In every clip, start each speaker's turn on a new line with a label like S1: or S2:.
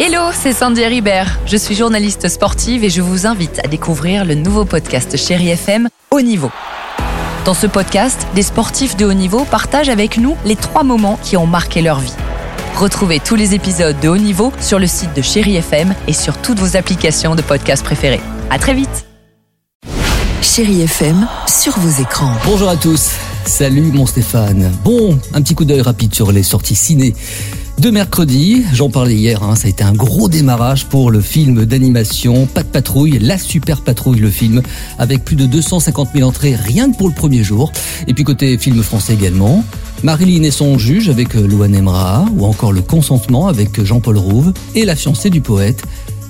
S1: Hello, c'est Sandy Ribert. Je suis journaliste sportive et je vous invite à découvrir le nouveau podcast Chéri FM Haut Niveau. Dans ce podcast, des sportifs de haut niveau partagent avec nous les trois moments qui ont marqué leur vie. Retrouvez tous les épisodes de Haut Niveau sur le site de Chéri FM et sur toutes vos applications de podcast préférées. À très vite.
S2: Chéri FM sur vos écrans.
S3: Bonjour à tous. Salut mon Stéphane. Bon, un petit coup d'œil rapide sur les sorties ciné de mercredi. J'en parlais hier, hein, ça a été un gros démarrage pour le film d'animation Pas de patrouille, la super patrouille le film, avec plus de 250 000 entrées rien que pour le premier jour. Et puis côté film français également, Marilyn et son juge avec euh, Louane Emra, ou encore Le consentement avec euh, Jean-Paul Rouve, et La fiancée du poète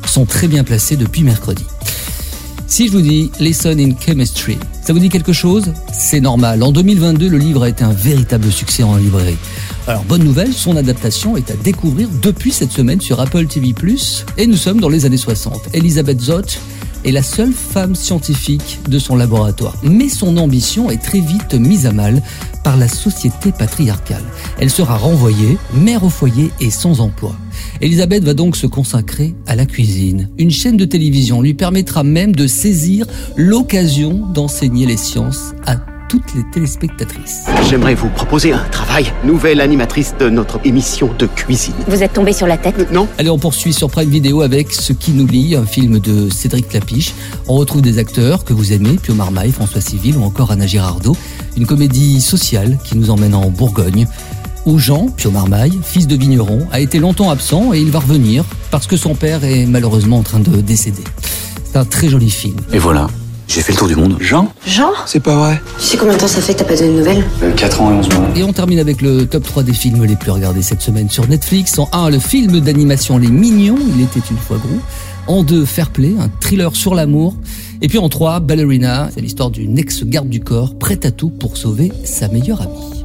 S3: sont très bien placés depuis mercredi. Si je vous dis Lesson in Chemistry, ça vous dit quelque chose? C'est normal. En 2022, le livre a été un véritable succès en librairie. Alors bonne nouvelle, son adaptation est à découvrir depuis cette semaine sur Apple TV+, et nous sommes dans les années 60. Elisabeth Zott est la seule femme scientifique de son laboratoire. Mais son ambition est très vite mise à mal par la société patriarcale. Elle sera renvoyée, mère au foyer et sans emploi. Elisabeth va donc se consacrer à la cuisine. Une chaîne de télévision lui permettra même de saisir l'occasion d'enseigner les sciences à toutes les téléspectatrices.
S4: J'aimerais vous proposer un travail. Nouvelle animatrice de notre émission de cuisine.
S5: Vous êtes tombé sur la tête
S4: Non
S3: Allez, on poursuit sur Prime Video avec Ce qui nous lie, un film de Cédric Clapiche. On retrouve des acteurs que vous aimez, Pio Marmaille, François Civil ou encore Anna Girardot. Une comédie sociale qui nous emmène en Bourgogne où Jean, Pio Marmaille, fils de vigneron, a été longtemps absent et il va revenir parce que son père est malheureusement en train de décéder. C'est un très joli film.
S6: Et voilà, j'ai fait le tour du monde. Jean
S5: Jean
S6: C'est pas vrai.
S5: Tu sais combien de temps ça fait que t'as pas donné de nouvelles?
S6: 4 ans et 11 mois.
S3: Et on termine avec le top 3 des films les plus regardés cette semaine sur Netflix. En 1, le film d'animation Les Mignons, il était une fois gros. En 2, Fair Play, un thriller sur l'amour. Et puis en 3, Ballerina, c'est l'histoire d'une ex-garde du corps prête à tout pour sauver sa meilleure amie.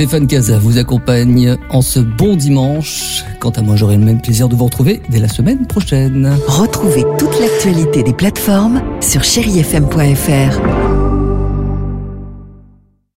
S3: Stéphane Casa vous accompagne en ce bon dimanche. Quant à moi, j'aurai le même plaisir de vous retrouver dès la semaine prochaine.
S2: Retrouvez toute l'actualité des plateformes sur chérifm.fr.